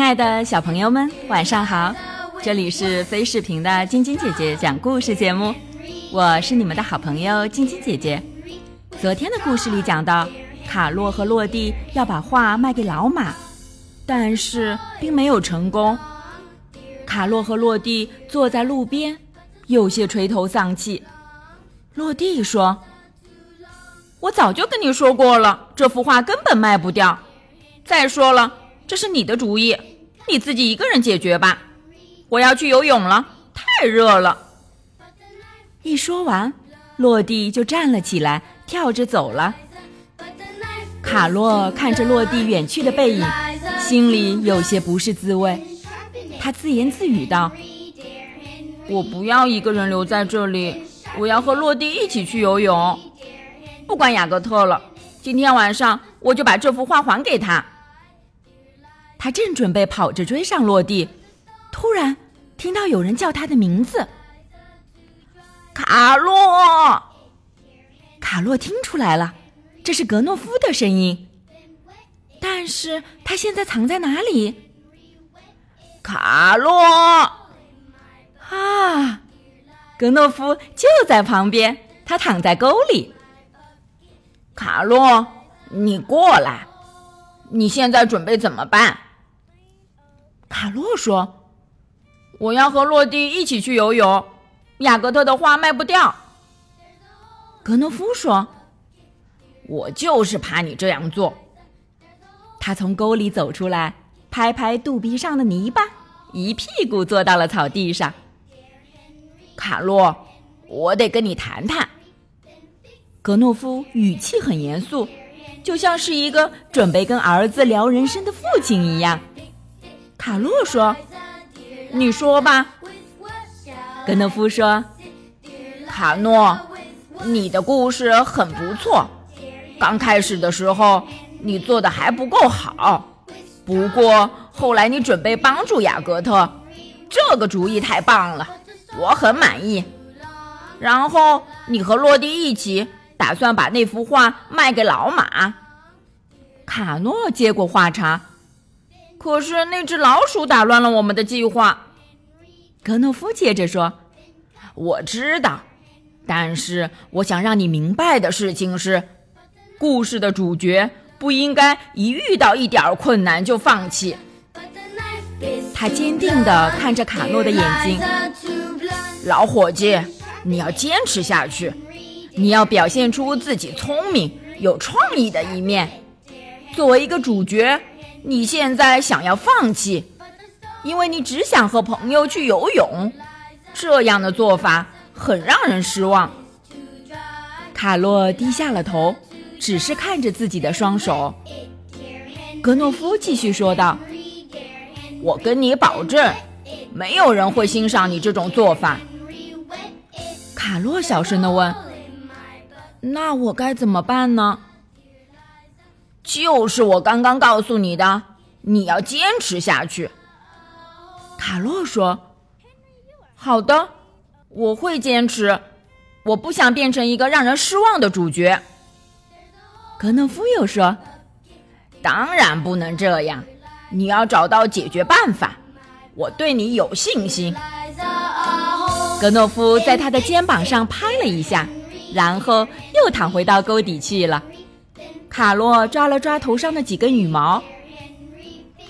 亲爱的小朋友们，晚上好！这里是飞视频的晶晶姐姐讲故事节目，我是你们的好朋友晶晶姐姐。昨天的故事里讲到，卡洛和洛蒂要把画卖给老马，但是并没有成功。卡洛和洛蒂坐在路边，有些垂头丧气。洛蒂说：“我早就跟你说过了，这幅画根本卖不掉。再说了。”这是你的主意，你自己一个人解决吧。我要去游泳了，太热了。一说完，落地就站了起来，跳着走了。卡洛看着落地远去的背影，心里有些不是滋味。他自言自语道：“我不要一个人留在这里，我要和落地一起去游泳。不管雅各特了，今天晚上我就把这幅画还给他。”他正准备跑着追上落地，突然听到有人叫他的名字：“卡洛！”卡洛听出来了，这是格诺夫的声音。但是他现在藏在哪里？卡洛！啊，格诺夫就在旁边，他躺在沟里。卡洛，你过来，你现在准备怎么办？卡洛说：“我要和洛蒂一起去游泳。雅各特的画卖不掉。”格诺夫说：“我就是怕你这样做。”他从沟里走出来，拍拍肚皮上的泥巴，一屁股坐到了草地上。卡洛，我得跟你谈谈。格诺夫语气很严肃，就像是一个准备跟儿子聊人生的父亲一样。卡洛说：“你说吧。”格诺夫说：“卡诺，你的故事很不错。刚开始的时候，你做的还不够好。不过后来你准备帮助雅各特，这个主意太棒了，我很满意。然后你和洛蒂一起打算把那幅画卖给老马。”卡诺接过话茬。可是那只老鼠打乱了我们的计划，格诺夫接着说：“我知道，但是我想让你明白的事情是，故事的主角不应该一遇到一点困难就放弃。”他坚定地看着卡诺的眼睛：“老伙计，你要坚持下去，你要表现出自己聪明、有创意的一面，作为一个主角。”你现在想要放弃，因为你只想和朋友去游泳，这样的做法很让人失望。卡洛低下了头，只是看着自己的双手。格诺夫继续说道：“我跟你保证，没有人会欣赏你这种做法。”卡洛小声的问：“那我该怎么办呢？”就是我刚刚告诉你的，你要坚持下去。卡洛说：“好的，我会坚持。我不想变成一个让人失望的主角。”格诺夫又说：“当然不能这样，你要找到解决办法。我对你有信心。”格诺夫在他的肩膀上拍了一下，然后又躺回到沟底去了。卡洛抓了抓头上的几根羽毛，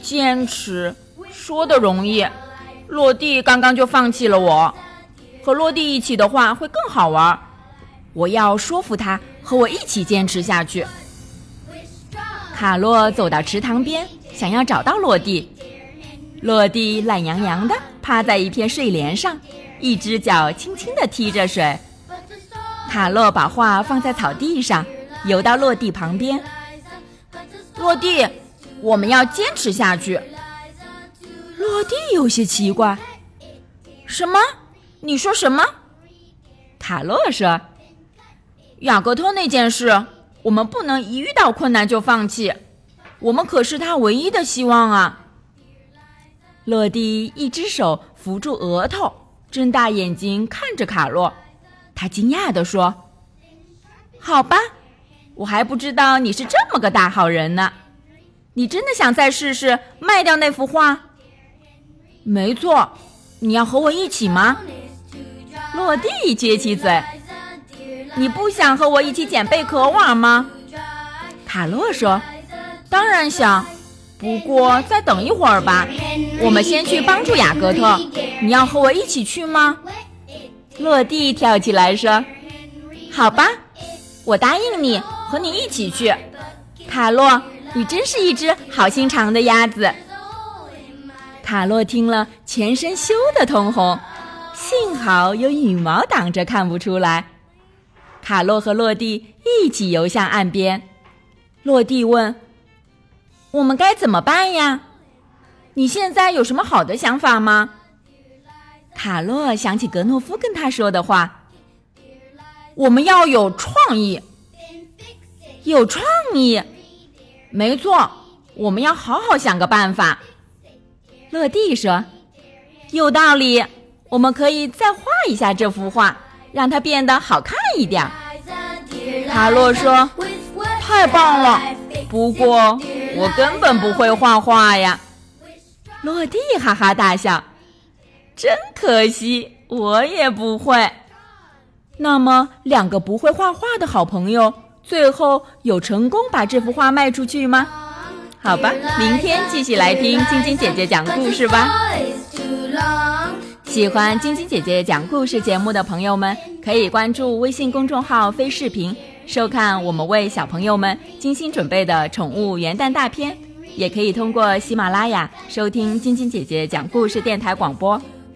坚持说的容易，落地刚刚就放弃了我。和落地一起的话会更好玩，我要说服他和我一起坚持下去。卡洛走到池塘边，想要找到落地。落地懒洋洋的趴在一片睡莲上，一只脚轻轻地踢着水。卡洛把画放在草地上。游到落地旁边，落地，我们要坚持下去。落地有些奇怪，什么？你说什么？卡洛说：“雅各托那件事，我们不能一遇到困难就放弃，我们可是他唯一的希望啊。”落地一只手扶住额头，睁大眼睛看着卡洛，他惊讶地说：“好吧。”我还不知道你是这么个大好人呢。你真的想再试试卖掉那幅画？没错，你要和我一起吗？落地撅起嘴，你不想和我一起捡贝壳玩吗？卡洛说：“当然想，不过再等一会儿吧。我们先去帮助雅各特。你要和我一起去吗？”落地跳起来说：“好吧，我答应你，和你一起去。”卡洛，你真是一只好心肠的鸭子。卡洛听了，全身羞得通红，幸好有羽毛挡着，看不出来。卡洛和洛蒂一起游向岸边。洛蒂问：“我们该怎么办呀？你现在有什么好的想法吗？”卡洛想起格诺夫跟他说的话：“我们要有创意，有创意，没错，我们要好好想个办法。”乐蒂说：“有道理，我们可以再画一下这幅画，让它变得好看一点。”卡洛说：“太棒了，不过我根本不会画画呀。”落地哈哈大笑：“真可惜，我也不会。”那么，两个不会画画的好朋友，最后有成功把这幅画卖出去吗？好吧，明天继续来听晶晶姐姐讲故事吧。喜欢晶晶姐姐讲故事节目的朋友们，可以关注微信公众号“飞视频”，收看我们为小朋友们精心准备的宠物元旦大片。也可以通过喜马拉雅收听晶晶姐姐讲故事电台广播。